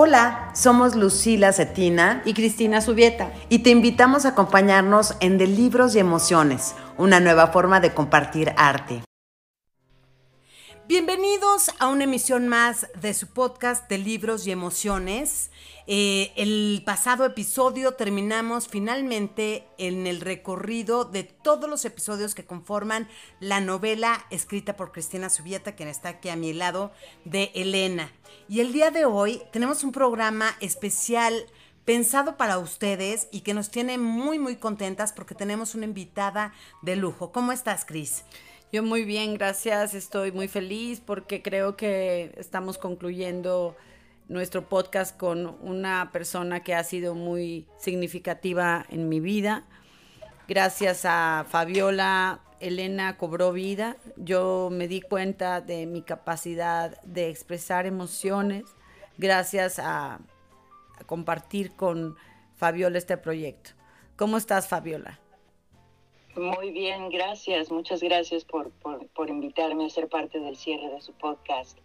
Hola, somos Lucila Cetina y Cristina Subieta y te invitamos a acompañarnos en De Libros y Emociones, una nueva forma de compartir arte. Bienvenidos a una emisión más de su podcast de libros y emociones. Eh, el pasado episodio terminamos finalmente en el recorrido de todos los episodios que conforman la novela escrita por Cristina Subieta, quien está aquí a mi lado, de Elena. Y el día de hoy tenemos un programa especial pensado para ustedes y que nos tiene muy, muy contentas porque tenemos una invitada de lujo. ¿Cómo estás, Cris? Yo muy bien, gracias. Estoy muy feliz porque creo que estamos concluyendo nuestro podcast con una persona que ha sido muy significativa en mi vida. Gracias a Fabiola, Elena cobró vida. Yo me di cuenta de mi capacidad de expresar emociones gracias a, compartir con Fabiola este proyecto. ¿Cómo estás, Fabiola? Muy bien, gracias. Muchas gracias por, por invitarme a ser parte del cierre de su podcast.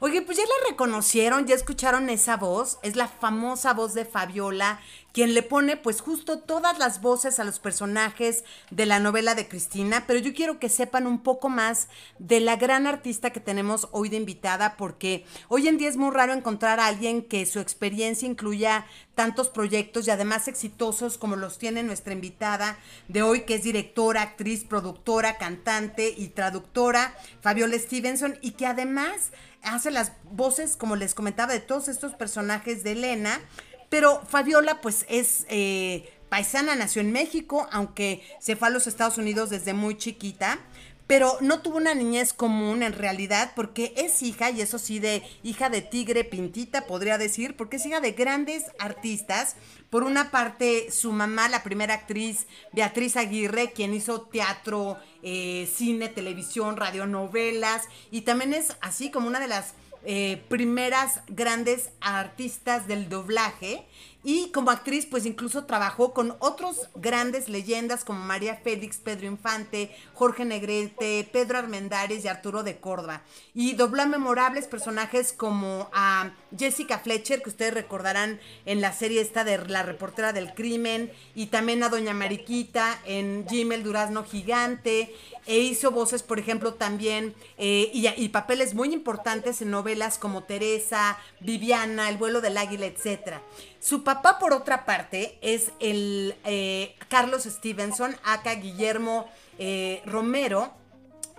Oye, pues ya la reconocieron, ya escucharon esa voz, es la famosa voz de Fabiola, quien le pone pues justo todas las voces a los personajes de la novela de Cristina, pero yo quiero que sepan un poco más de la gran artista que tenemos hoy de invitada, porque hoy en día es muy raro encontrar a alguien que su experiencia incluya tantos proyectos y además exitosos como los tiene nuestra invitada de hoy, que es directora, actriz, productora, cantante y traductora, Fabiola Stevenson, y que además hace las voces, como les comentaba, de todos estos personajes de Elena, pero Fabiola pues es eh, paisana, nació en México, aunque se fue a los Estados Unidos desde muy chiquita pero no tuvo una niñez común en realidad porque es hija, y eso sí, de hija de tigre pintita, podría decir, porque es hija de grandes artistas. Por una parte, su mamá, la primera actriz, Beatriz Aguirre, quien hizo teatro, eh, cine, televisión, radionovelas, y también es así como una de las eh, primeras grandes artistas del doblaje. Y como actriz, pues incluso trabajó con otros grandes leyendas como María Félix, Pedro Infante, Jorge Negrete, Pedro Armendáriz y Arturo de Córdoba. Y dobló a memorables personajes como a Jessica Fletcher, que ustedes recordarán en la serie esta de La reportera del crimen, y también a Doña Mariquita en Jim el Durazno Gigante, e hizo voces, por ejemplo, también, eh, y, papeles muy importantes en novelas como Teresa, Viviana, El vuelo del águila, etc. Su papá, por otra parte, es el eh, Carlos Stevenson, acá Guillermo eh, Romero,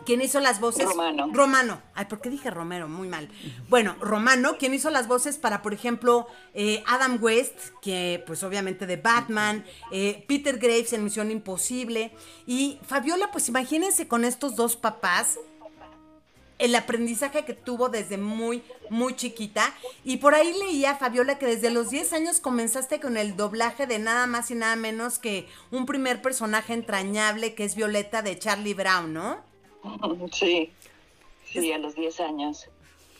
quien hizo las voces. Romano. Romano. Ay, ¿por qué dije Romero? Muy mal. Bueno, Romano, quien hizo las voces para, por ejemplo, eh, Adam West, que pues obviamente de Batman, Peter Graves en Misión Imposible. Y Fabiola, pues imagínense con estos dos papás el aprendizaje que tuvo desde muy, muy chiquita. Y por ahí leía, Fabiola, que desde los 10 años comenzaste con el doblaje de nada más y nada menos que un primer personaje entrañable que es Violeta de Charlie Brown, ¿no? Sí, sí, a los 10 años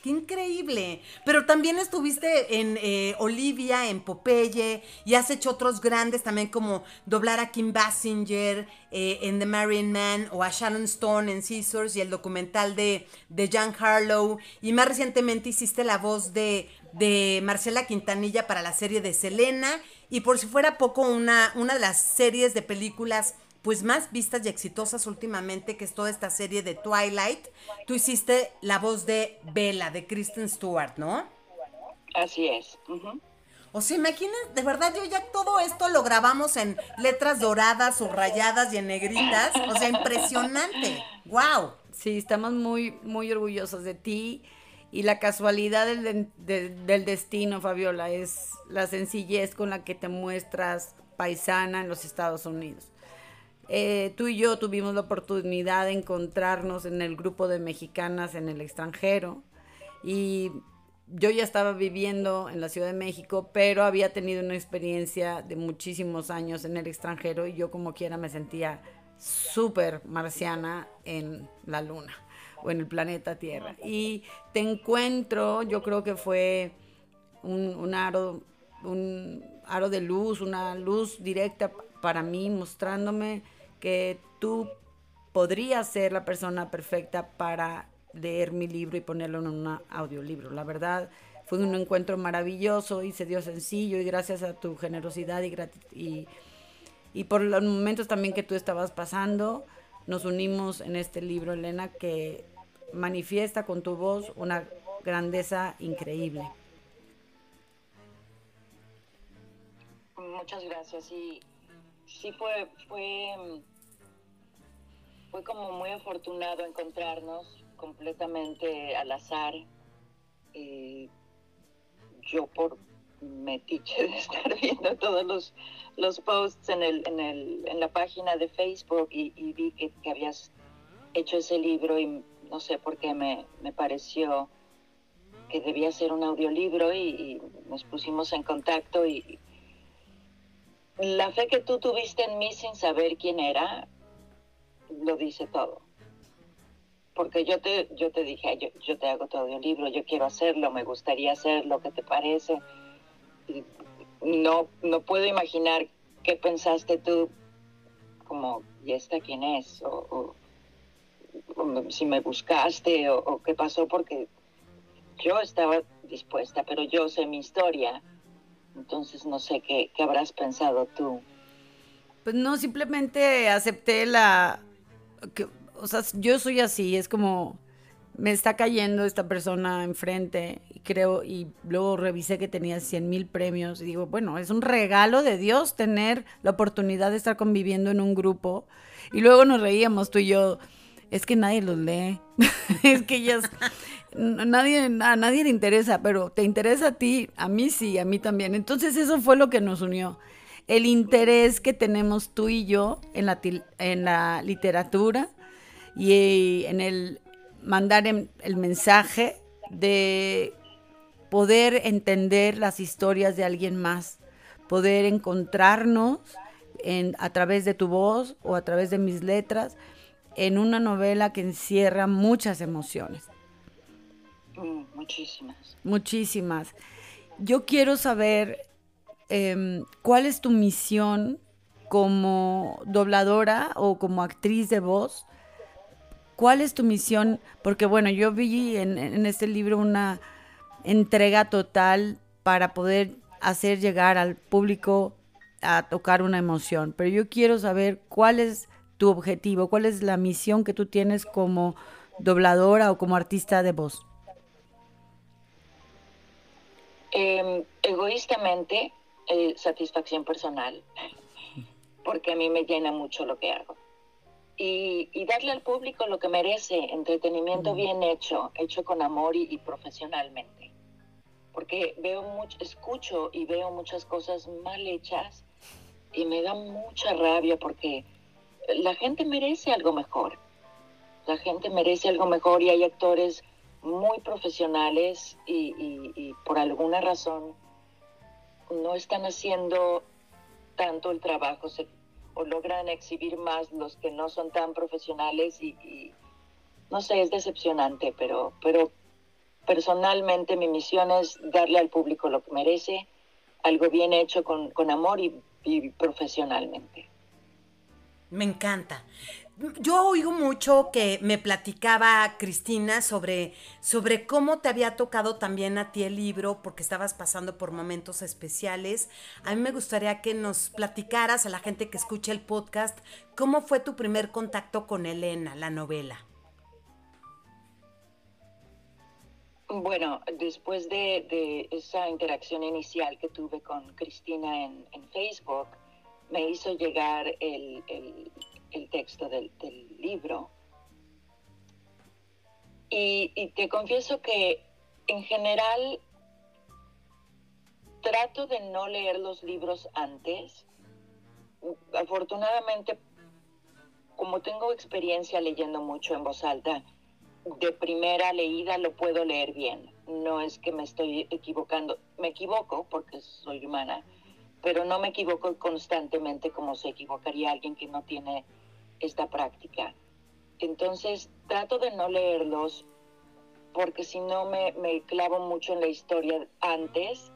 increíble. Pero también estuviste en eh, Olivia, en Popeye, y has hecho otros grandes también como doblar a Kim Basinger eh, en The Marion Man o a Sharon Stone en Scissors y el documental de, de Jan Harlow. Y más recientemente hiciste la voz de, de Marcela Quintanilla para la serie de Selena. Y por si fuera poco, una, una de las series de películas pues más vistas y exitosas últimamente, que es toda esta serie de Twilight. Tú hiciste la voz de Bella, de Kristen Stewart, ¿no? Así es. O sea, imagínense, de verdad, yo ya todo esto lo grabamos en letras doradas, subrayadas y en negritas. O sea, impresionante. ¡Wow! Sí, estamos muy, muy orgullosos de ti. Y la casualidad del, del destino, Fabiola, es la sencillez con la que te muestras paisana en los Estados Unidos. Eh, tú y yo tuvimos la oportunidad de encontrarnos en el grupo de mexicanas en el extranjero y yo ya estaba viviendo en la Ciudad de México, pero había tenido una experiencia de muchísimos años en el extranjero y yo como quiera me sentía súper marciana en la luna o en el planeta Tierra. Y te encuentro, yo creo que fue un, un aro, un aro de luz, una luz directa para mí, mostrándome que tú podrías ser la persona perfecta para leer mi libro y ponerlo en un audiolibro. La verdad, fue un encuentro maravilloso y se dio sencillo y gracias a tu generosidad y, y, y por los momentos también que tú estabas pasando, nos unimos en este libro, Elena, que manifiesta con tu voz una grandeza increíble. Muchas gracias. Y sí fue, fue, fue como muy afortunado encontrarnos completamente al azar. Eh, yo por metiche de estar viendo todos los, los posts en, el, en, el, en la página de Facebook y, vi que, habías hecho ese libro y no sé por qué me, me pareció que debía ser un audiolibro y, y, nos pusimos en contacto y la fe que tú tuviste en mí sin saber quién era, lo dice todo. Porque yo te, yo te dije, yo, yo te hago tu audiolibro, yo quiero hacerlo, me gustaría hacerlo, ¿qué te parece? no, no puedo imaginar qué pensaste tú, como, ¿y esta quién es? O, si me buscaste o, qué pasó, porque yo estaba dispuesta, pero yo sé mi historia, entonces no sé qué, habrás pensado tú. Pues no, simplemente acepté la... Que, o sea, yo soy así, es como me está cayendo esta persona enfrente y creo, y luego revisé que tenía 100 mil premios y digo, bueno, es un regalo de Dios tener la oportunidad de estar conviviendo en un grupo. Y luego nos reíamos tú y yo, es que nadie los lee, es que ya nadie, a nadie le interesa, pero te interesa a ti, a mí sí, a mí también. Entonces eso fue lo que nos unió. El interés que tenemos tú y yo en la, en la literatura y en el mandar el mensaje de poder entender las historias de alguien más, poder encontrarnos en, a través de tu voz o a través de mis letras en una novela que encierra muchas emociones. Mm, muchísimas. Muchísimas. Yo quiero saber em, cuál es tu misión como dobladora o como actriz de voz ¿Cuál es tu misión? Porque bueno, yo vi en, este libro una entrega total para poder hacer llegar al público a tocar una emoción, pero yo quiero saber cuál es tu objetivo, cuál es la misión que tú tienes como dobladora o como artista de voz. Em, egoístamente, eh, satisfacción personal, porque a mí me llena mucho lo que hago y, darle al público lo que merece, entretenimiento bien hecho, hecho con amor y, profesionalmente. Porque veo mucho, escucho y veo muchas cosas mal hechas y me da mucha rabia porque la gente merece algo mejor. La gente merece algo mejor y hay actores muy profesionales y, por alguna razón no están haciendo tanto el trabajo, o logran exhibir más los que no son tan profesionales y, no sé, es decepcionante, pero, pero personalmente mi misión es darle al público lo que merece, algo bien hecho con, amor y, y profesionalmente. Me encanta yo oigo mucho que me platicaba Cristina sobre, sobre cómo te había tocado también a ti el libro, porque estabas pasando por momentos especiales. A mí me gustaría que nos platicaras a la gente que escucha el podcast, cómo fue tu primer contacto con Elena, la novela. Bueno, después de, esa interacción inicial que tuve con Cristina en, Facebook, me hizo llegar el el texto del, libro. Y, te confieso que en general trato de no leer los libros antes. Afortunadamente, como tengo experiencia leyendo mucho en voz alta, de primera leída lo puedo leer bien. No es que me estoy equivocando. Me equivoco porque soy humana, pero no me equivoco constantemente como se equivocaría alguien que no tiene esta práctica. Entonces trato de no leerlos porque si no me, clavo mucho en la historia antes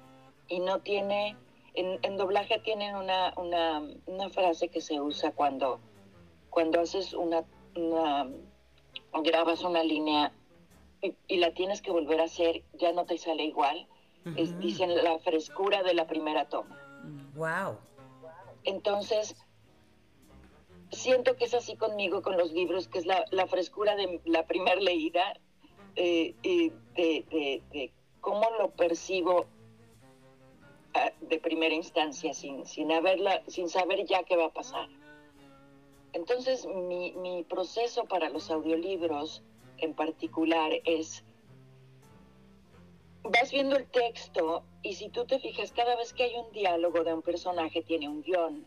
y no tiene, en, doblaje tienen una, una, frase que se usa cuando, cuando haces una, grabas una línea y, y, la tienes que volver a hacer, ya no te sale igual. dicen la frescura de la primera toma. Wow. Entonces, siento que es así conmigo con los libros, que es la, frescura de la primera leída, eh, de, cómo lo percibo ah, de primera instancia, sin, sin, haberla, sin saber ya qué va a pasar. Entonces, mi proceso para los audiolibros en particular es vas viendo el texto y si tú te fijas, cada vez que hay un diálogo de un personaje tiene un guion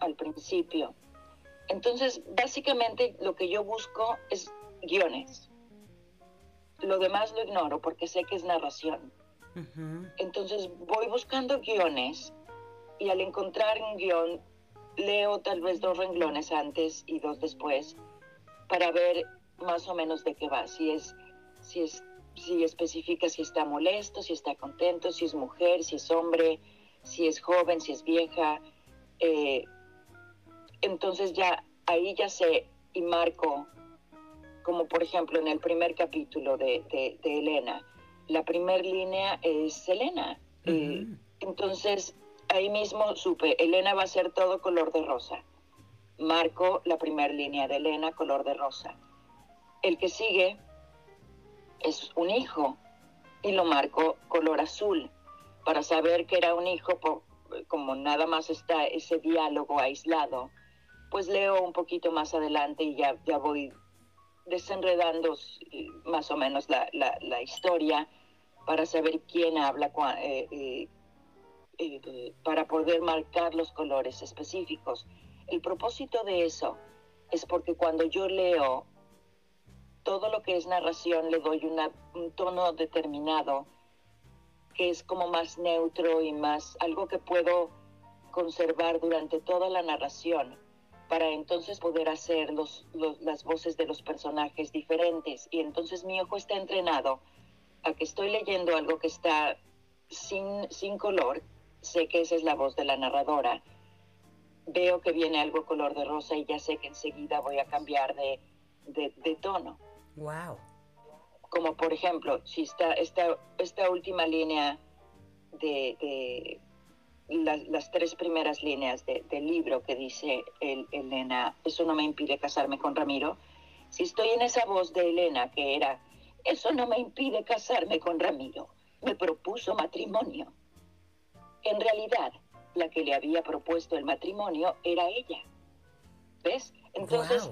al principio. Entonces, básicamente lo que yo busco es guiones. Lo demás lo ignoro porque sé que es narración. Entonces voy buscando guiones y al encontrar un guion leo tal vez dos renglones antes y dos después para ver más o menos de qué va. Si es, si es si especifica si está molesto, si está contento, si es mujer, si es hombre, si es joven, si es vieja. Eh, entonces ya ahí ya sé y marco, como por ejemplo en el primer capítulo de, Elena, la primera línea es Elena. Eh, entonces ahí mismo supe, Elena va a ser todo color de rosa. Marco la primera línea de Elena, color de rosa. El que sigue es un hijo y lo marco color azul para saber que era un hijo, como nada más está ese diálogo aislado, pues leo un poquito más adelante y ya, ya voy desenredando más o menos la, la, historia para saber quién habla, eh, eh, eh, para poder marcar los colores específicos. El propósito de eso es porque cuando yo leo todo lo que es narración le doy un tono determinado que es como más neutro y más algo que puedo conservar durante toda la narración para entonces poder hacer los, las voces de los personajes diferentes. Y entonces mi ojo está entrenado a que estoy leyendo algo que está sin, sin color, sé que esa es la voz de la narradora, veo que viene algo color de rosa y ya sé que enseguida voy a cambiar de, de tono. Wow. Como por ejemplo, si está esta, esta última línea de, las tres primeras líneas del libro que dice el, Elena, eso no me impide casarme con Ramiro. Si estoy en esa voz de Elena que era, eso no me impide casarme con Ramiro, me propuso matrimonio. En realidad, la que le había propuesto el matrimonio era ella. ¿Ves? Entonces,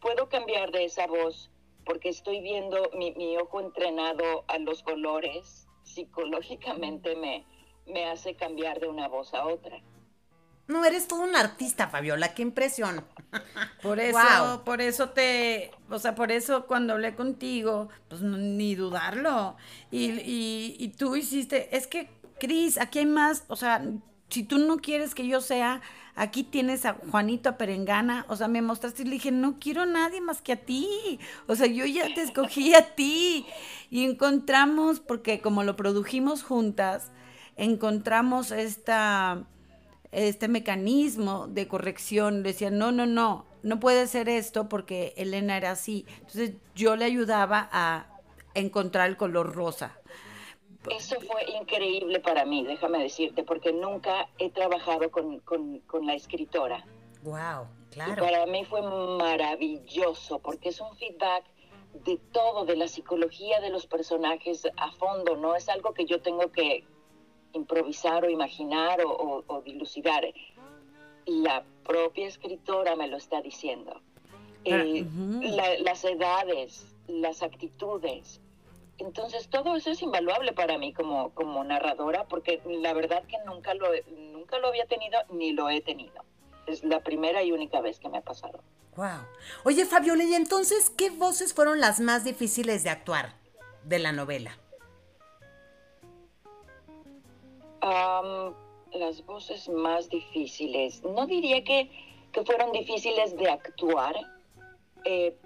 puedo cambiar de esa voz porque estoy viendo mi, ojo entrenado a los colores, psicológicamente me, me hace cambiar de una voz a otra. No, eres todo un artista, Fabiola, qué impresión. Por eso, por eso te, o sea, por eso cuando hablé contigo, pues ni dudarlo. Y, y, y tú hiciste, es que, Cris, aquí hay más, o sea, si tú no quieres que yo sea aquí tienes a Juanito Perengana, o sea, me mostraste y le dije, no quiero a nadie más que a ti, o sea, yo ya te escogí a ti. Y encontramos, porque como lo produjimos juntas, encontramos esta, este mecanismo de corrección, decía, no, no, no, no puede ser esto porque Elena era así. Entonces yo le ayudaba a encontrar el color rosa. Eso fue increíble para mí, déjame decirte, porque nunca he trabajado con, la escritora. Wow, claro. para mí fue maravilloso, porque es un feedback de todo, de la psicología de los personajes a fondo, no es algo que yo tengo que improvisar o imaginar o, dilucidar. La propia escritora me lo está diciendo. Ah, eh, las edades, las actitudes, entonces todo eso es invaluable para mí como, como narradora porque la verdad que nunca lo, nunca lo había tenido ni lo he tenido. Es la primera y única vez que me ha pasado. Wow. Oye, Fabiola, ¿y entonces qué voces fueron las más difíciles de actuar de la novela? las voces más difíciles. No diría que, que fueron difíciles de actuar, eh,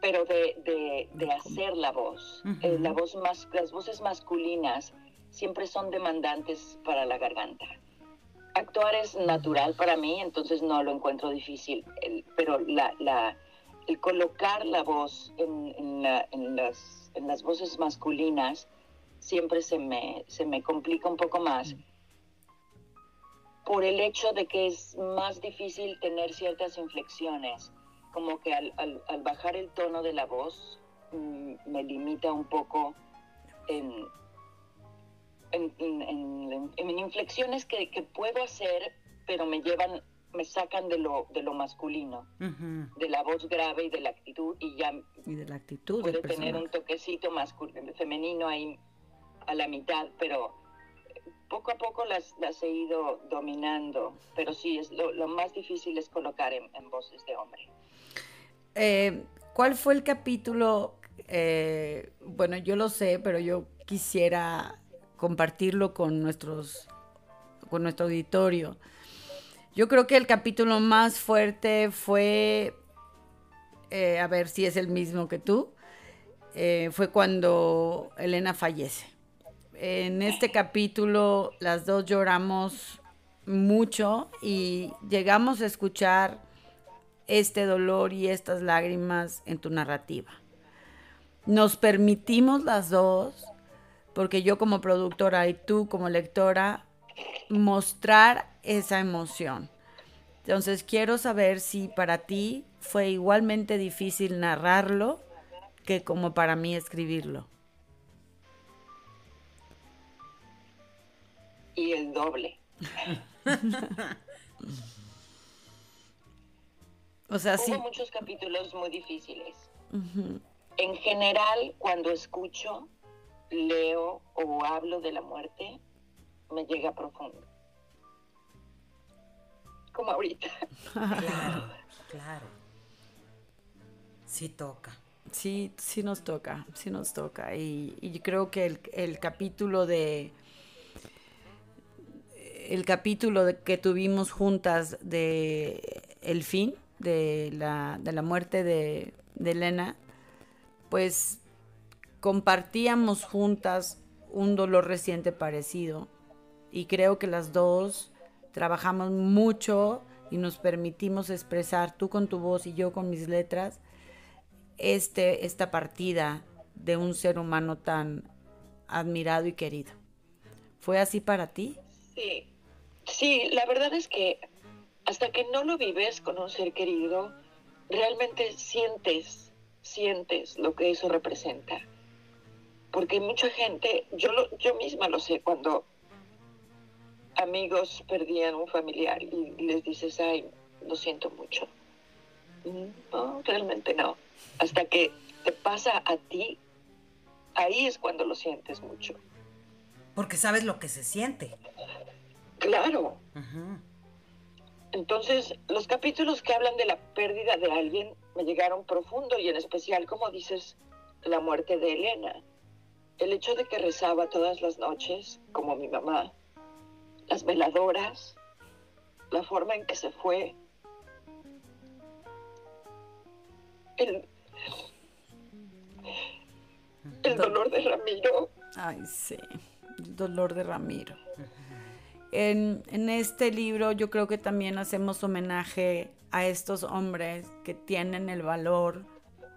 pero de, de, hacer la voz. Eh, la voz más, las voces masculinas siempre son demandantes para la garganta. Actuar es natural para mí, entonces no lo encuentro difícil, pero la, la, el colocar la voz en, en, las, en las voces masculinas siempre se me, se me complica un poco más por el hecho de que es más difícil tener ciertas inflexiones, como que al, al, bajar el tono de la voz mm, me limita un poco en, en, en, en inflexiones que, que, puedo hacer, pero me llevan, me sacan de lo, de lo masculino, de la voz grave y de la actitud, y ya y de la actitud puede tener un toquecito masculino, femenino ahí a la mitad, pero poco a poco las, las he ido dominando, pero sí, es lo, más difícil es colocar en, voces de hombre. Eh, ¿Cuál fue el capítulo? Eh, bueno, yo lo sé, pero yo quisiera compartirlo con nuestros con nuestro auditorio. Yo creo que el capítulo más fuerte fue, eh, a ver si es el mismo que tú, fue cuando Elena fallece en este capítulo las dos lloramos mucho y llegamos a escuchar este dolor y estas lágrimas en tu narrativa. Nos permitimos las dos, porque yo como productora y tú como lectora, mostrar esa emoción. Entonces quiero saber si para ti fue igualmente difícil narrarlo que como para mí escribirlo. y el doble. o sea, Hubo muchos capítulos muy difíciles. En general, cuando escucho, leo o hablo de la muerte, me llega profundo. Como ahorita. claro, claro. Sí toca. Sí, sí nos toca, sí nos toca. Y, y creo que el, el capítulo de el capítulo que tuvimos juntas de el fin de la, de la muerte de, de Elena, pues compartíamos juntas un dolor reciente parecido y creo que las dos trabajamos mucho y nos permitimos expresar, tú con tu voz y yo con mis letras, este, esta partida de un ser humano tan admirado y querido. ¿Fue así para ti? Sí, Sí, la verdad es que hasta que no lo vives con un ser querido, realmente sientes, sientes lo que eso representa. Porque mucha gente, yo, lo, yo misma lo sé, cuando amigos perdían un familiar y les dices, ay, lo siento mucho. No, realmente no. Hasta que te pasa a ti, ahí es cuando lo sientes mucho. Porque sabes lo que se siente. Claro. Entonces, los capítulos que hablan de la pérdida de alguien me llegaron profundo y en especial, como dices, la muerte de Elena. El hecho de que rezaba todas las noches, como mi mamá, las veladoras, la forma en que se fue, el, el dolor de Ramiro. Ay, sí, el dolor de Ramiro. En, este libro yo creo que también hacemos homenaje a estos hombres que tienen el valor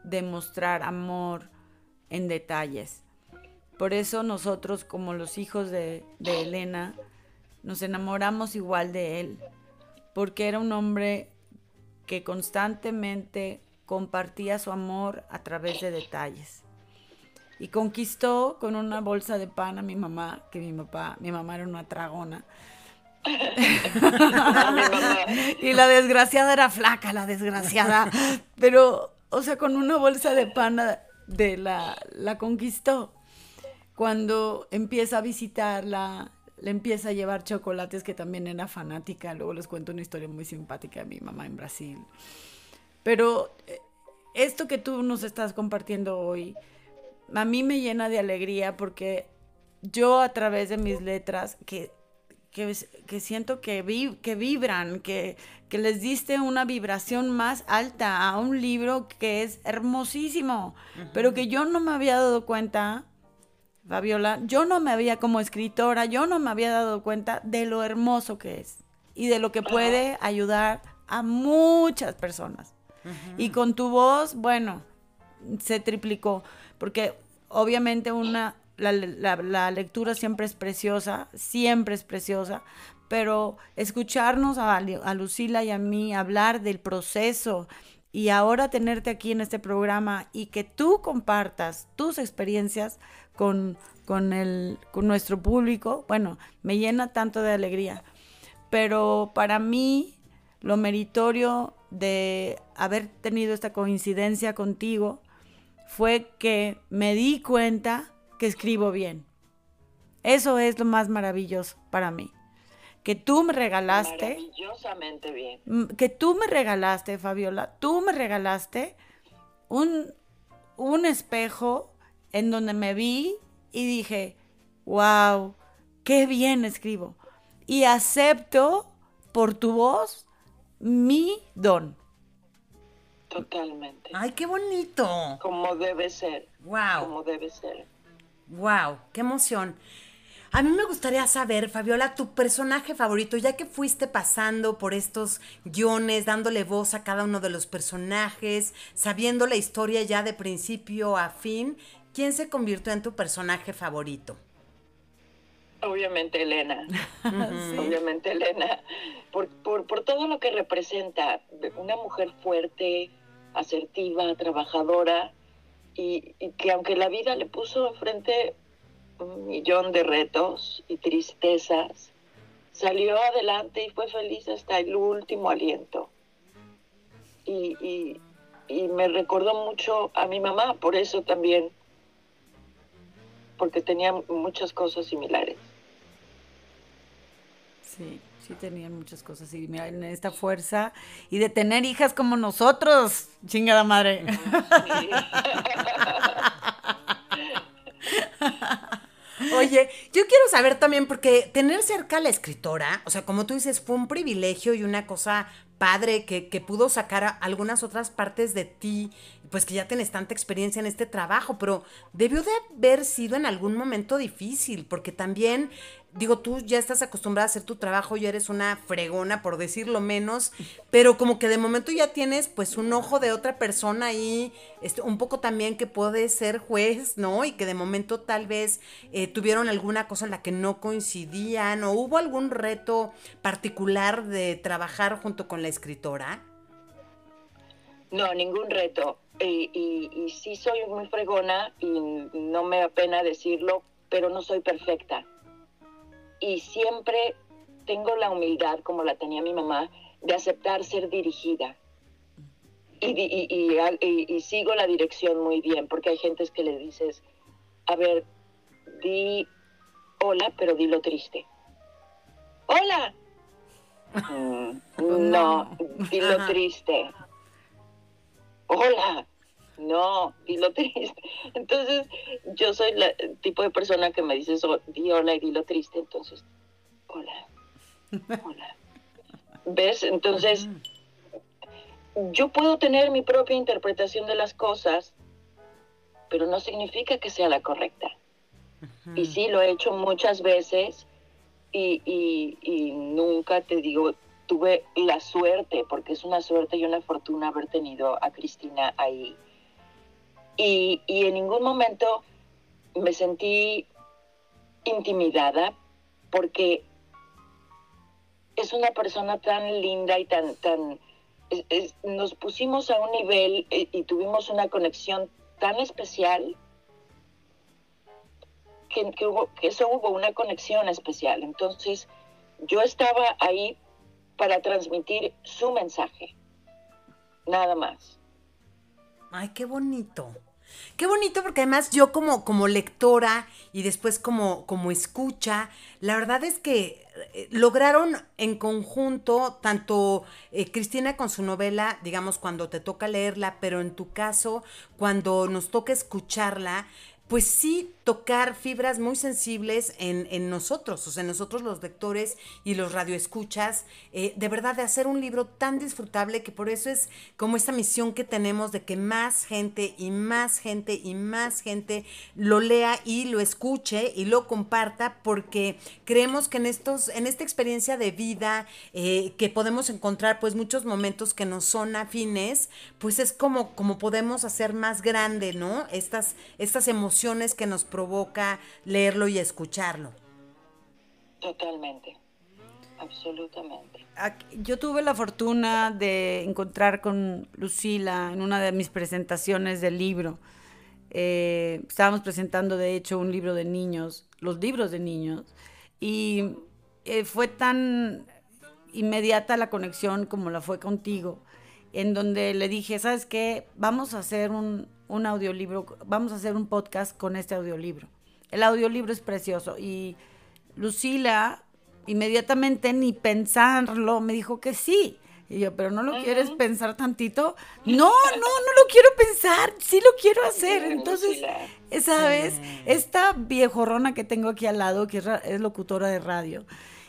de mostrar amor en detalles. Por eso nosotros como los hijos de, Elena nos enamoramos igual de él, porque era un hombre que constantemente compartía su amor a través de detalles. Y conquistó con una bolsa de pan a mi mamá, que mi papá, mi mamá era una tragona. y la desgraciada era flaca, la desgraciada. Pero, o sea, con una bolsa de pan de la, la conquistó. Cuando empieza a visitarla, le empieza a llevar chocolates que también era fanática. Luego les cuento una historia muy simpática de mi mamá en Brasil. Pero eh, esto que tú nos estás compartiendo hoy, a mí me llena de alegría porque yo a través de mis letras, que, que, siento que, que vibran, que, que les diste una vibración más alta a un libro que es hermosísimo, pero que yo no me había dado cuenta, Fabiola, yo no me había como escritora, yo no me había dado cuenta de lo hermoso que es y de lo que puede ayudar a muchas personas. Y con tu voz, bueno, se triplicó porque obviamente una la, la, lectura siempre es preciosa, siempre es preciosa, pero escucharnos a, a Lucila y a mí hablar del proceso y ahora tenerte aquí en este programa y que tú compartas tus experiencias con, con, el, con nuestro público, bueno, me llena tanto de alegría. Pero para mí, lo meritorio de haber tenido esta coincidencia contigo fue que me di cuenta que escribo bien. Eso es lo más maravilloso para mí. Que tú me regalaste. Maravillosamente bien. Que tú me regalaste, Fabiola, tú me regalaste un, un espejo en donde me vi y dije, wow, qué bien escribo. Y acepto por tu voz mi don. Totalmente. Ay, qué bonito. Como debe ser. Wow. Como debe ser. Wow, qué emoción. A mí me gustaría saber, Fabiola, tu personaje favorito, ya que fuiste pasando por estos guiones, dándole voz a cada uno de los personajes, sabiendo la historia ya de principio a fin, ¿quién se convirtió en tu personaje favorito? Obviamente Elena, obviamente Elena, por, por, por, todo lo que representa, una mujer fuerte, asertiva, trabajadora, y, que aunque la vida le puso enfrente un millón de retos y tristezas, salió adelante y fue feliz hasta el último aliento. Y, y, y me recordó mucho a mi mamá, por eso también, porque tenía muchas cosas similares. Sí, sí tenían muchas cosas. Y mira, en esta fuerza y de tener hijas como nosotros, chingada madre. Oye, yo quiero saber también, porque tener cerca a la escritora, o sea, como tú dices, fue un privilegio y una cosa padre que, que pudo sacar algunas otras partes de ti, pues que ya tienes tanta experiencia en este trabajo, pero debió de haber sido en algún momento difícil, porque también digo, tú ya estás acostumbrada a hacer tu trabajo, ya eres una fregona, por decirlo menos, pero como que de momento ya tienes pues un ojo de otra persona ahí, este, un poco también que puede ser juez, ¿no? Y que de momento tal vez eh, tuvieron alguna cosa en la que no coincidían o hubo algún reto particular de trabajar junto con la escritora. No, ningún reto. Y, y, y sí soy muy fregona y no me da pena decirlo, pero no soy perfecta y siempre tengo la humildad, como la tenía mi mamá, de aceptar ser dirigida. Y, sigo la dirección muy bien, porque hay gente que le dices, a ver, di hola, pero di lo triste. ¡Hola! Mm, no, di lo triste. ¡Hola! No, di lo triste. Entonces, yo soy el tipo de persona que me dice eso, di hola y di lo triste, entonces, hola, hola. ¿Ves? Entonces, yo puedo tener mi propia interpretación de las cosas, pero no significa que sea la correcta. Y sí, lo he hecho muchas veces y, y, y nunca te digo, tuve la suerte, porque es una suerte y una fortuna haber tenido a Cristina ahí y, en ningún momento me sentí intimidada porque es una persona tan linda y tan, tan, nos pusimos a un nivel y, tuvimos una conexión tan especial que, que eso hubo una conexión especial. Entonces, yo estaba ahí para transmitir su mensaje, nada más. Ay, qué bonito. Qué bonito porque además yo como, como lectora y después como, como escucha, la verdad es que eh, lograron en conjunto, tanto eh, Cristina con su novela, digamos, cuando te toca leerla, pero en tu caso, cuando nos toca escucharla, pues sí tocar fibras muy sensibles en, nosotros, o sea, en nosotros los lectores y los radioescuchas, eh, de verdad de hacer un libro tan disfrutable que por eso es como esta misión que tenemos de que más gente y más gente y más gente lo lea y lo escuche y lo comparta, porque creemos que en estos, en esta experiencia de vida eh, que podemos encontrar pues muchos momentos que nos son afines, pues es como, como podemos hacer más grande, ¿no? Estas, estas emociones que nos provoca leerlo y escucharlo. Totalmente, absolutamente. Yo tuve la fortuna de encontrar con Lucila en una de mis presentaciones del libro. Eh, estábamos presentando, de hecho, un libro de niños, los libros de niños, y eh, fue tan inmediata la conexión como la fue contigo, en donde le dije, ¿sabes qué? Vamos a hacer un, un audiolibro, vamos a hacer un podcast con este audiolibro. El audiolibro es precioso y Lucila inmediatamente ni pensarlo me dijo que sí. Y yo, pero no lo quieres pensar tantito. No, no, no lo quiero pensar, sí lo quiero hacer. Entonces, ¿sabes? Esta viejorrona que tengo aquí al lado, que es, locutora de radio,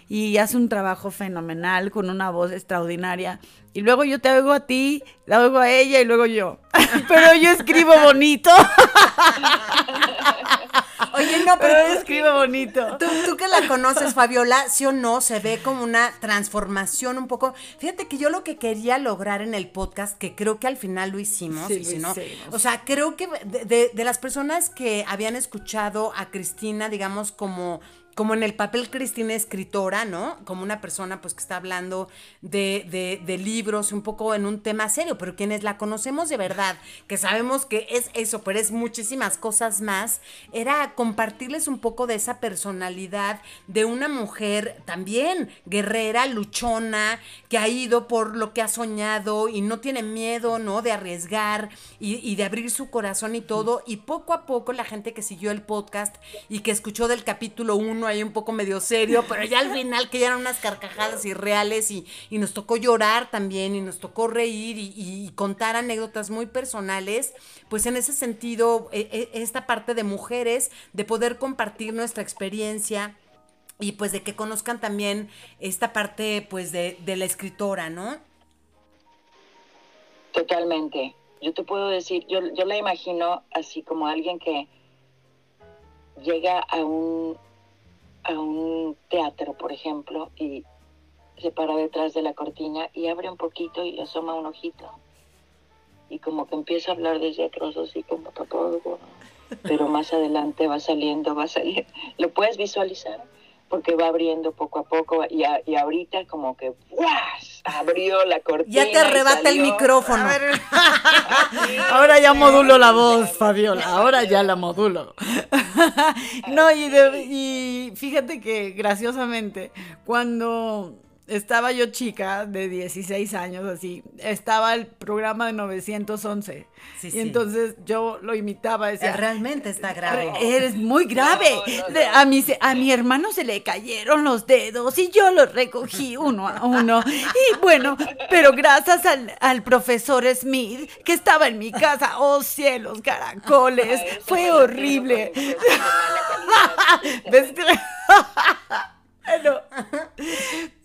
y hace un trabajo fenomenal con una voz extraordinaria. Y luego yo te oigo a ti, la oigo a ella y luego yo. pero yo escribo bonito. Oye, no, pero, escribe bonito. Tú, que la conoces, Fabiola, sí o no, se ve como una transformación un poco. Fíjate que yo lo que quería lograr en el podcast, que creo que al final lo hicimos, o sea, creo que de las personas que habían escuchado a Cristina, digamos, como como en el papel Cristina escritora, ¿no? Como una persona pues que está hablando de, de, de, libros, un poco en un tema serio, pero quienes la conocemos de verdad, que sabemos que es eso, pero es muchísimas cosas más, era compartirles un poco de esa personalidad de una mujer también guerrera, luchona, que ha ido por lo que ha soñado y no tiene miedo, ¿no? De arriesgar y, y de abrir su corazón y todo, y poco a poco la gente que siguió el podcast y que escuchó del capítulo 1, ahí un poco medio serio, pero ya al final que ya eran unas carcajadas irreales y, y nos tocó llorar también y nos tocó reír y, contar anécdotas muy personales, pues en ese sentido, e, e, esta parte de mujeres, de poder compartir nuestra experiencia y pues de que conozcan también esta parte pues de, de la escritora, ¿no? Totalmente. Yo te puedo decir, yo, yo la imagino así como alguien que llega a un a un teatro, por ejemplo, y se para detrás de la cortina y abre un poquito y asoma un ojito. Y como que empieza a hablar desde atrás así como todo, pero más adelante va saliendo, va saliendo. ¿Lo puedes visualizar? Porque va abriendo poco a poco y, y ahorita como que ¡guas! abrió la cortina. Ya te arrebata el micrófono. ahora ya modulo la voz, Fabiola, ahora ya la modulo. no, y, y fíjate que graciosamente, cuando estaba yo chica, de 16 años, así, estaba el programa de 911. y entonces yo lo imitaba. Decía, eh, Realmente está grave. Eres muy grave. a, mi, a mi hermano se le cayeron los dedos y yo los recogí uno a uno. Y bueno, pero gracias al, al profesor Smith, que estaba en mi casa, oh cielos, caracoles, fue horrible. ¿Ves?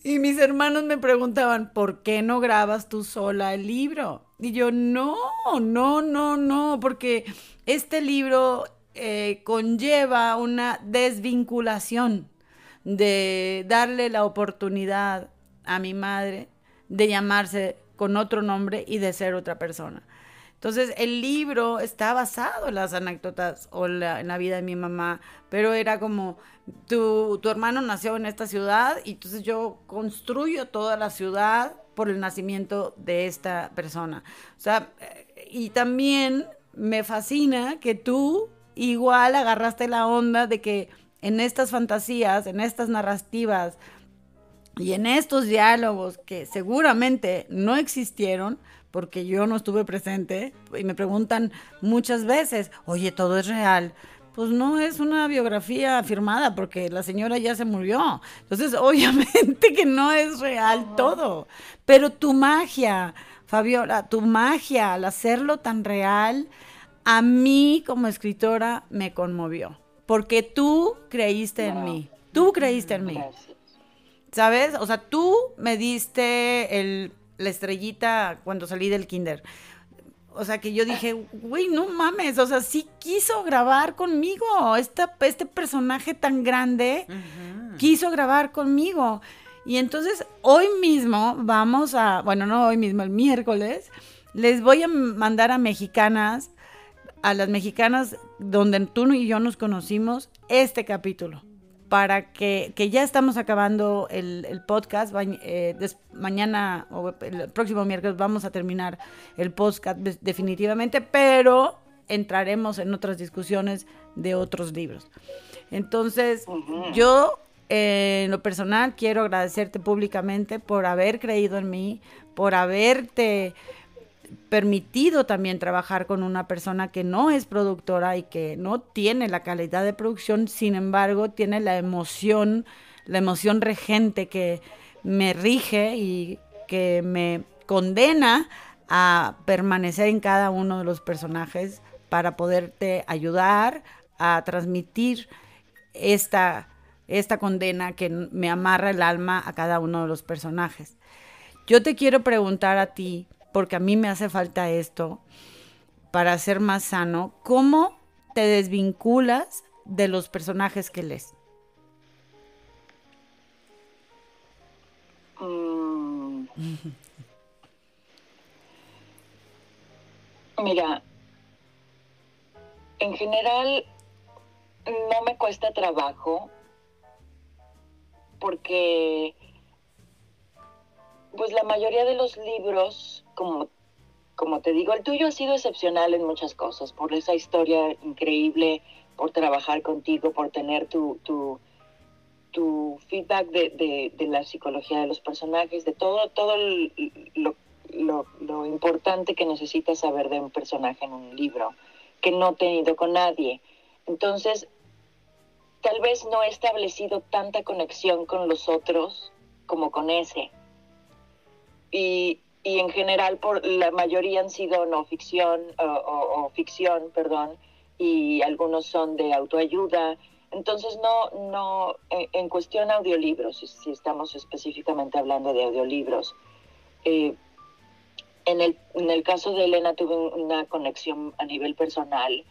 Y mis hermanos me preguntaban, ¿por qué no grabas tú sola el libro? Y yo, no, no, no, no, porque este libro eh, conlleva una desvinculación de darle la oportunidad a mi madre de llamarse con otro nombre y de ser otra persona. Entonces, el libro está basado en las anécdotas o en la vida de mi mamá, pero era como, tu, tu hermano nació en esta ciudad y entonces yo construyo toda la ciudad por el nacimiento de esta persona. O sea, y también me fascina que tú igual agarraste la onda de que en estas fantasías, en estas narrativas y en estos diálogos que seguramente no existieron, porque yo no estuve presente, y me preguntan muchas veces, oye, todo es real, pues no es una biografía firmada porque la señora ya se murió. Entonces, obviamente que no es real todo. Pero tu magia, Fabiola, tu magia al hacerlo tan real, a mí como escritora me conmovió. Porque tú creíste en mí. Tú creíste en mí. ¿Sabes? O sea, tú me diste el, la estrellita cuando salí del kinder. O sea, que yo dije, güey, no mames, o sea, sí quiso grabar conmigo, este personaje tan grande quiso grabar conmigo. Y entonces hoy mismo vamos a, bueno, no hoy mismo, el miércoles, les voy a mandar a mexicanas a las mexicanas donde tú y yo nos conocimos este capítulo para que, que ya estamos acabando el, el podcast. Eh, mañana o el próximo miércoles vamos a terminar el podcast definitivamente, pero entraremos en otras discusiones de otros libros. Entonces, yo en lo personal quiero agradecerte públicamente por haber creído en mí, por haberte permitido también trabajar con una persona que no es productora y que no tiene la calidad de producción, sin embargo, tiene la emoción, la emoción regente que me rige y que me condena a permanecer en cada uno de los personajes para poderte ayudar a transmitir esta, esta condena que me amarra el alma a cada uno de los personajes. Yo te quiero preguntar a ti, porque a mí me hace falta esto para ser más sano, ¿cómo te desvinculas de los personajes que lees? Mm. Mira, en general no me cuesta trabajo porque pues la mayoría de los libros como, como te digo, el tuyo ha sido excepcional en muchas cosas, por esa historia increíble, por trabajar contigo, por tener tu, tu, feedback de, de, la psicología de los personajes, de todo, todo lo, lo, importante que necesitas saber de un personaje en un libro, que no he tenido con nadie. Entonces, tal vez no he establecido tanta conexión con los otros como con ese. Y, y en general por la mayoría han sido no ficción o, ficción, perdón, y algunos son de autoayuda. Entonces no, no, en, cuestión audiolibros, si, estamos específicamente hablando de audiolibros, eh, en, el, en el caso de Elena tuve una conexión a nivel personal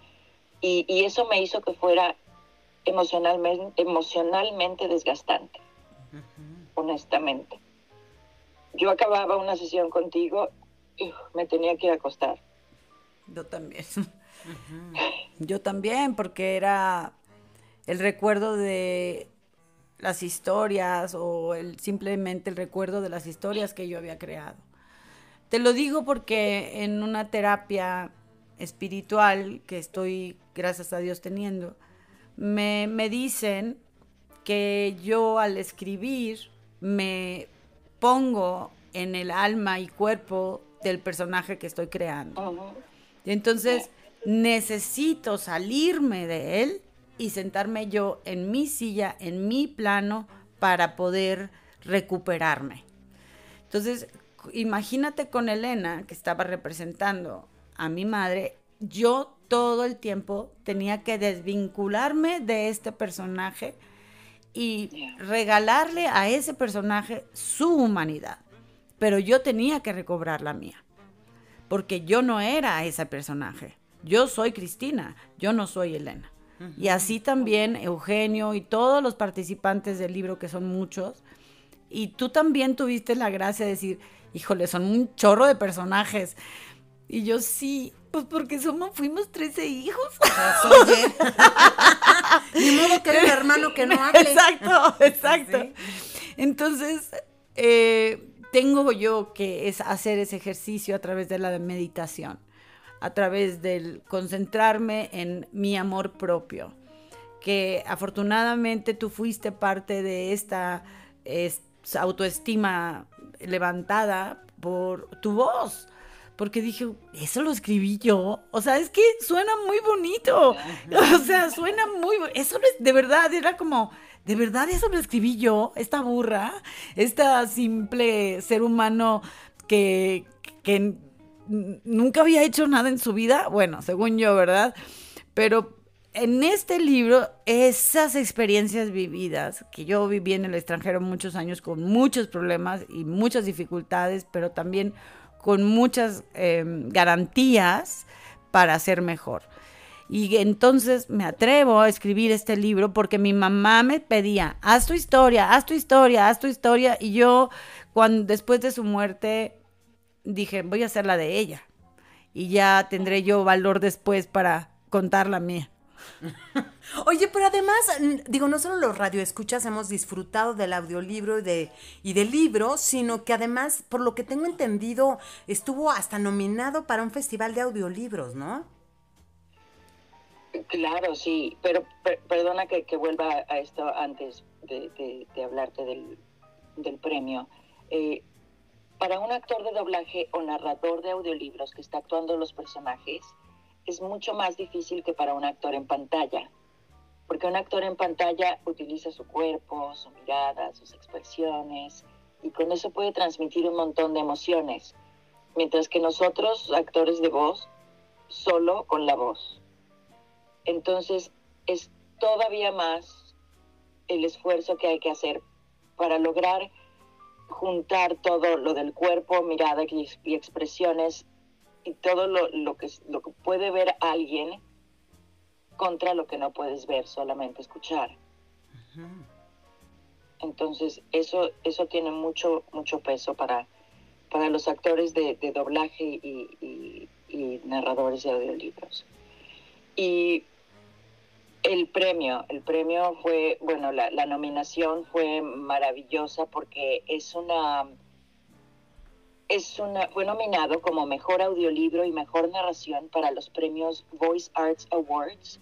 y, y eso me hizo que fuera emocionalmente, emocionalmente desgastante, honestamente yo acababa una sesión contigo y me tenía que ir a acostar. Yo también. Yo también, porque era el recuerdo de las historias o el, simplemente el recuerdo de las historias que yo había creado. Te lo digo porque en una terapia espiritual que estoy, gracias a Dios, teniendo, me, me dicen que yo al escribir me pongo en el alma y cuerpo del personaje que estoy creando. Entonces, necesito salirme de él y sentarme yo en mi silla, en mi plano, para poder recuperarme. Entonces, imagínate con Elena, que estaba representando a mi madre, yo todo el tiempo tenía que desvincularme de este personaje y regalarle a ese personaje su humanidad. Pero yo tenía que recobrar la mía, porque yo no era ese personaje. Yo soy Cristina, yo no soy Elena. Y así también Eugenio y todos los participantes del libro, que son muchos. Y tú también tuviste la gracia de decir, híjole, son un chorro de personajes. Y yo sí, pues porque somos, fuimos 13 hijos. Oye. Ni modo que el hermano que no hable. Exacto, exacto. Entonces, eh, tengo yo que es hacer ese ejercicio a través de la meditación, a través del concentrarme en mi amor propio, que afortunadamente tú fuiste parte de esta autoestima levantada por tu voz porque dije, eso lo escribí yo. O sea, es que suena muy bonito. O sea, suena muy, eso es de verdad, era como, de verdad eso lo escribí yo, esta burra, esta simple ser humano que, que nunca había hecho nada en su vida, bueno, según yo, ¿verdad? Pero en este libro, esas experiencias vividas, que yo viví en el extranjero muchos años con muchos problemas y muchas dificultades, pero también con muchas em, garantías para ser mejor. Y entonces me atrevo a escribir este libro porque mi mamá me pedía, haz tu historia, haz tu historia, haz tu historia. Y yo, cuando, después de su muerte, dije, voy a hacer la de ella. y ya tendré yo valor después para contar la mía. Oye, pero además, digo, no solo los radioescuchas hemos disfrutado del audiolibro y, de, y del libro, sino que además, por lo que tengo entendido, estuvo hasta nominado para un festival de audiolibros, ¿no? Claro, sí, pero perdona que, vuelva a esto antes de, hablarte del, del premio. Eh, para un actor de doblaje o narrador de audiolibros que está actuando los personajes, es mucho más difícil que para un actor en pantalla, porque un actor en pantalla utiliza su cuerpo, su mirada, sus expresiones, y con eso puede transmitir un montón de emociones, mientras que nosotros, actores de voz, solo con la voz. Entonces es todavía más el esfuerzo que hay que hacer para lograr juntar todo lo del cuerpo, mirada y, expresiones y todo lo, que, lo que puede ver alguien contra lo que no puedes ver, solamente escuchar. Entonces, eso, eso tiene mucho, mucho peso para, para los actores de, doblaje y, y, narradores de audiolibros. Y el premio, el premio fue, bueno, la, la nominación fue maravillosa porque es una es una, fue nominado como mejor audiolibro y mejor narración para los premios Voice Arts Awards,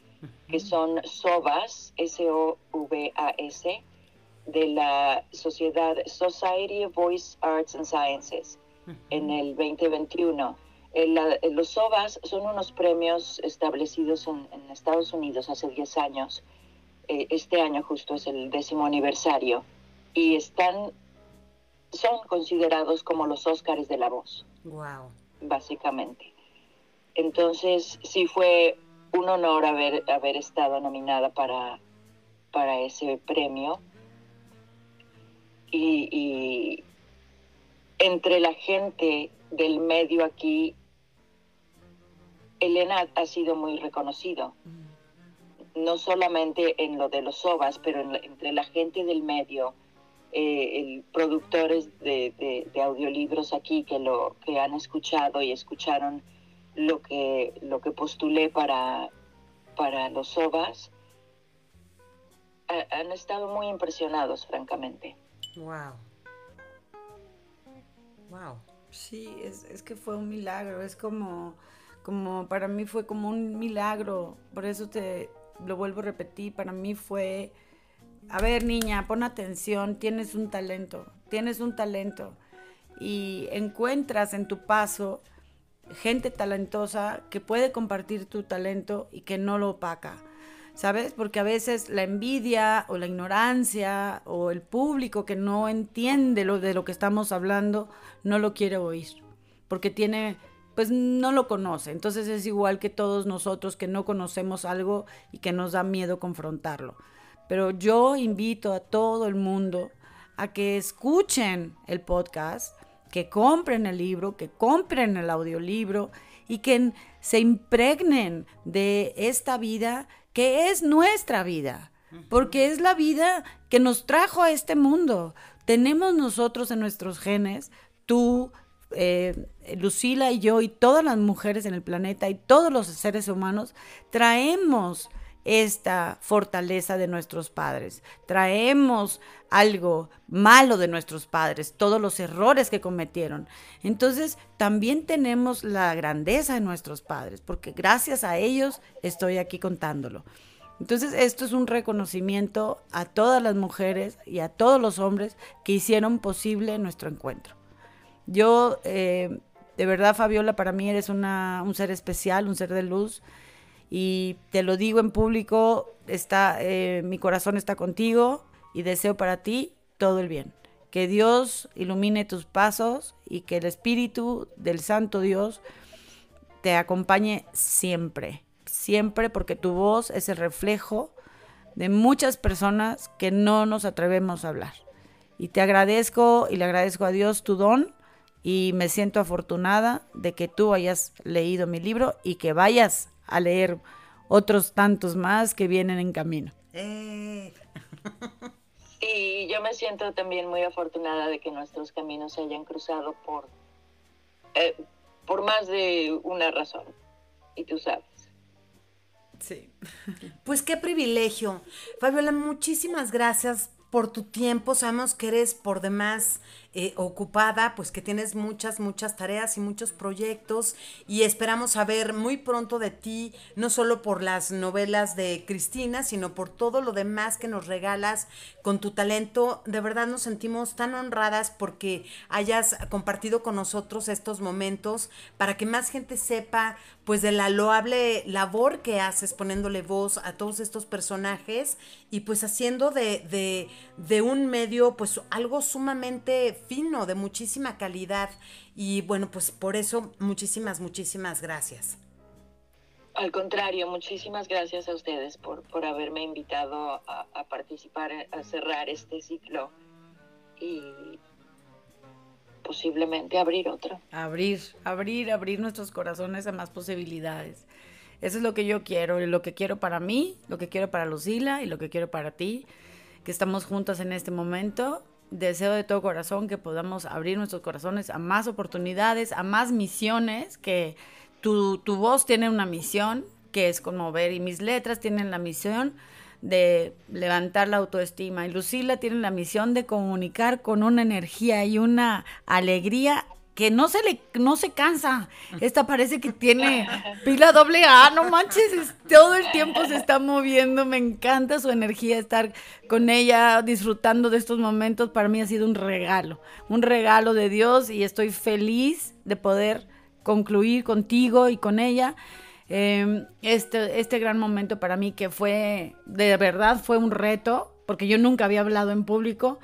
que son SOVAS, S-O-V-A-S, de la Sociedad Society of Voice Arts and Sciences en el 2021. los SOVAS son unos premios establecidos en, Estados Unidos hace 10 años. Eh, este año justo es el décimo aniversario y están son considerados como los Óscares de la voz. Wow. Básicamente. Entonces, sí fue un honor haber, haber estado nominada para, para ese premio. Y, entre la gente del medio aquí, Elena ha sido muy reconocido. Mm. No solamente en lo de los SOBAS, pero entre la gente del medio eh, productores de, audiolibros aquí que lo que han escuchado y escucharon lo que lo que postulé para para los OVAs han estado muy impresionados francamente. Wow wow sí es, es que fue un milagro es como como para mí fue como un milagro por eso te lo vuelvo a repetir para mí fue a ver niña, pon atención, tienes un talento, tienes un talento y encuentras en tu paso gente talentosa que puede compartir tu talento y que no lo opaca. ¿Sabes? Porque a veces la envidia o la ignorancia o el público que no entiende lo de lo que estamos hablando no lo quiere oír. Porque tiene, pues no lo conoce. Entonces es igual que todos nosotros que no conocemos algo y que nos da miedo confrontarlo. Pero yo invito a todo el mundo a que escuchen el podcast, que compren el libro, que compren el audiolibro y que se impregnen de esta vida que es nuestra vida, porque es la vida que nos trajo a este mundo. Tenemos nosotros en nuestros genes, tú, eh, Lucila y yo y todas las mujeres en el planeta y todos los seres humanos, traemos esta fortaleza de nuestros padres. Traemos algo malo de nuestros padres, todos los errores que cometieron. Entonces, también tenemos la grandeza de nuestros padres, porque gracias a ellos estoy aquí contándolo. Entonces, esto es un reconocimiento a todas las mujeres y a todos los hombres que hicieron posible nuestro encuentro. Yo, eh, de verdad, Fabiola, para mí eres una, un ser especial, un ser de luz y te lo digo en público, está, eh, mi corazón está contigo y deseo para ti todo el bien. Que Dios ilumine tus pasos y que el Espíritu del Santo Dios te acompañe siempre, siempre porque tu voz es el reflejo de muchas personas que no nos atrevemos a hablar. Y te agradezco y le agradezco a Dios tu don y me siento afortunada de que tú hayas leído mi libro y que vayas a leer otros tantos más que vienen en camino. Eh. Sí, yo me siento también muy afortunada de que nuestros caminos se hayan cruzado por, eh, por más de una razón. Y tú sabes. Sí. Pues qué privilegio. Fabiola, muchísimas gracias por tu tiempo. Sabemos que eres por demás eh, ocupada, pues que tienes muchas, muchas tareas y muchos proyectos y esperamos saber muy pronto de ti, no solo por las novelas de Cristina, sino por todo lo demás que nos regalas con tu talento. De verdad nos sentimos tan honradas porque hayas compartido con nosotros estos momentos para que más gente sepa pues de la loable labor que haces poniéndole voz a todos estos personajes y pues haciendo de, de, de un medio pues algo sumamente fino, de muchísima calidad. Y bueno, pues por eso muchísimas, muchísimas gracias. Al contrario, muchísimas gracias a ustedes por, por haberme invitado a, a participar, a cerrar este ciclo y posiblemente abrir otro. Abrir, abrir, abrir nuestros corazones a más posibilidades. Eso es lo que yo quiero, lo que quiero para mí, lo que quiero para Lucila y lo que quiero para ti, que estamos juntas en este momento deseo de todo corazón que podamos abrir nuestros corazones a más oportunidades, a más misiones, que tu, tu voz tiene una misión que es conmover y mis letras tienen la misión de levantar la autoestima y Lucila tiene la misión de comunicar con una energía y una alegría que no se le no se cansa. Esta parece que tiene pila doble A, no manches, todo el tiempo se está moviendo, me encanta su energía estar con ella disfrutando de estos momentos, para mí ha sido un regalo, un regalo de Dios y estoy feliz de poder concluir contigo y con ella em, este, este gran momento para mí que fue, de verdad fue un reto, porque yo nunca había hablado en público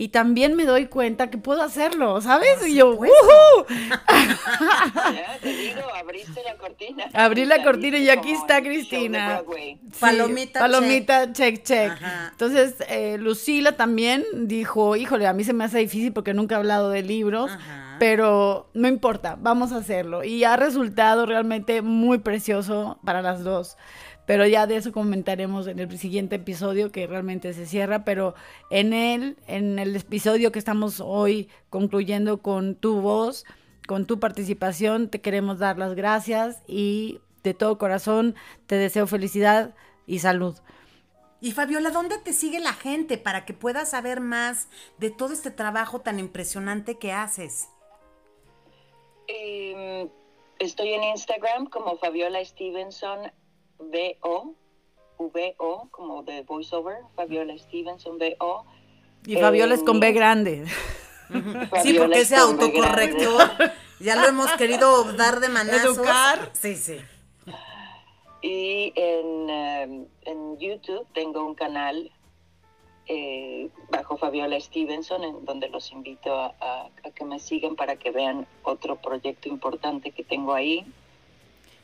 y también me doy cuenta que puedo hacerlo, ¿sabes? y yo, ¡Woohoo! Ya, te digo, abriste la cortina. Abrí la cortina y aquí está Cristina. Sí, Palomita, palomita, check, check. Entonces, eh, Lucila también dijo, híjole, a mí se me hace difícil porque nunca he hablado de libros, Ajá. pero no importa, vamos a hacerlo. Y ha resultado realmente muy precioso para las dos. Pero ya de eso comentaremos en el siguiente episodio que realmente se cierra. Pero en él, en el episodio que estamos hoy concluyendo con tu voz, con tu participación, te queremos dar las gracias y de todo corazón te deseo felicidad y salud. Y Fabiola, ¿dónde te sigue la gente para que puedas saber más de todo este trabajo tan impresionante que haces? Em, estoy en Instagram como Fabiola Stevenson VO, VO, como de voiceover, Fabiola Stevenson VO. Y Fabiola es con B Em, grande. Sí, porque ese autocorrector grande. ya lo hemos querido dar de manazos. Educar. Sí, sí. Y en, em, en YouTube tengo un canal eh, bajo Fabiola Stevenson, en donde los invito a, a- a que me sigan para que vean otro proyecto importante que tengo ahí.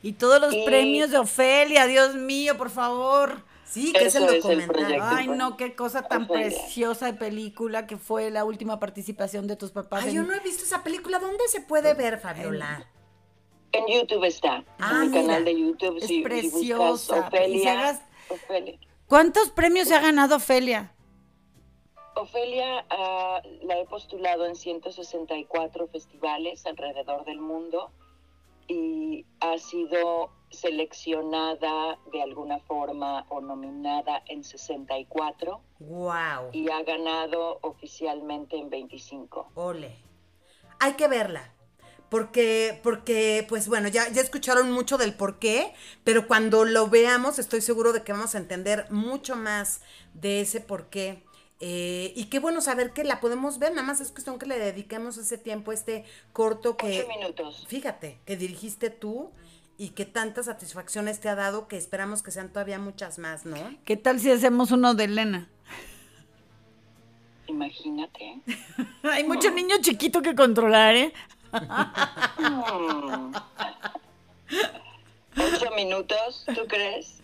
Y todos los Y- premios de Ofelia, Dios mío, por favor. Sí, que es el es el documental. Ay, no, qué cosa tan Ofelia. preciosa de película que fue la última participación de tus papás. Ay, en- yo no he visto esa película. ¿Dónde se puede ver, Fabiola? En YouTube está, Ah, en mi mira. canal de YouTube. Es si- preciosa. Si Ofelia, hagas- Ofelia. ¿Cuántos premios se ha ganado Ofelia? Ofelia ah, la he postulado en 164 festivales alrededor del mundo y ha sido seleccionada de alguna forma o nominada en 64 Wow. y ha ganado oficialmente en 25. Ole. Hay que verla. Porque, porque, pues bueno, ya, ya escucharon mucho del por qué, pero cuando lo veamos estoy seguro de que vamos a entender mucho más de ese por qué. Eh, y qué bueno saber que la podemos ver, nada más es cuestión que le dediquemos ese tiempo, este corto que, Ocho minutos. fíjate, que dirigiste tú y que tantas satisfacciones te ha dado que esperamos que sean todavía muchas más, ¿no? ¿Qué tal si hacemos uno de Elena? Imagínate. Hay mucho niño chiquito que controlar, ¿eh? Ocho minutos, ¿tú crees?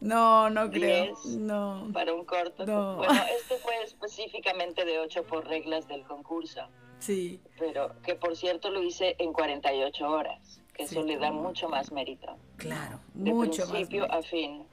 No, no creo. No. Para un corto. No. Bueno, este fue específicamente de ocho por reglas del concurso. Sí. pero que por cierto lo hice en 48 horas, que Sí, eso le da mucho más mérito, Claro. de Mucho más. principio mérito. a fin.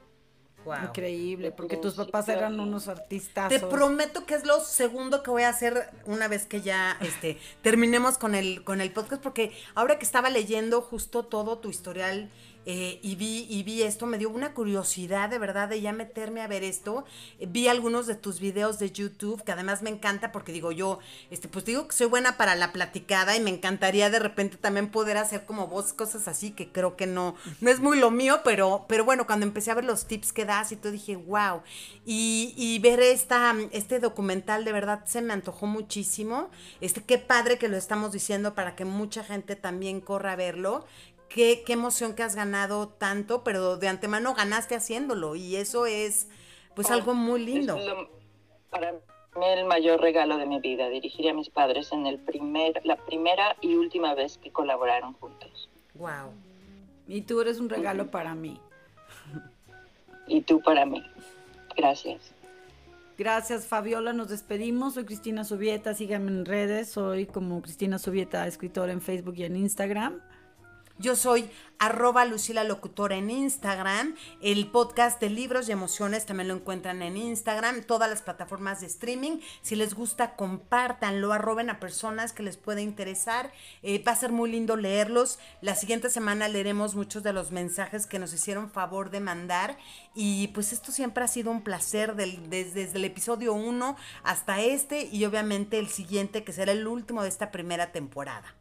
Increíble, porque tus papás eran unos artistas. Te prometo que es lo segundo que voy a hacer una vez que ya este, terminemos con el, con el podcast, porque ahora que estaba leyendo justo todo tu historial eh, y, vi, y vi esto, me dio una curiosidad de verdad de ya meterme a ver esto. vi algunos de tus videos de YouTube, que además me encanta porque digo yo, este, pues digo que soy buena para la platicada y me encantaría de repente también poder hacer como vos cosas así, que creo que no, no es muy lo mío, pero, pero bueno, cuando empecé a ver los tips que das y todo dije, wow. Y, y ver esta, este documental de verdad se me antojó muchísimo. Este, qué padre que lo estamos diciendo para que mucha gente también corra a verlo qué, emoción que has ganado tanto, pero de antemano ganaste haciéndolo y eso es pues algo muy lindo. para mí el mayor regalo de mi vida, dirigir a mis padres en el primer, la primera y última vez que colaboraron juntos. Wow. Y tú eres un regalo para mí. Y tú para mí. Gracias. Gracias, Fabiola. Nos despedimos. Soy Cristina Subieta. Síganme en redes. Soy como Cristina Subieta, escritora en Facebook y en Instagram. Yo soy arroba Lucila Locutora en Instagram. El podcast de libros y emociones también lo encuentran en Instagram, todas las plataformas de streaming. Si les gusta, compártanlo, arroben a personas que les pueda interesar. Eh, va a ser muy lindo leerlos. La siguiente semana leeremos muchos de los mensajes que nos hicieron favor de mandar. Y pues esto siempre ha sido un placer desde, desde el episodio 1 hasta este y obviamente el siguiente que será el último de esta primera temporada.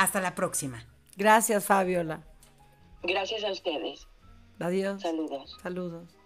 Hasta la próxima. Gracias, Fabiola. Gracias a ustedes. Adiós. Saludos. Saludos.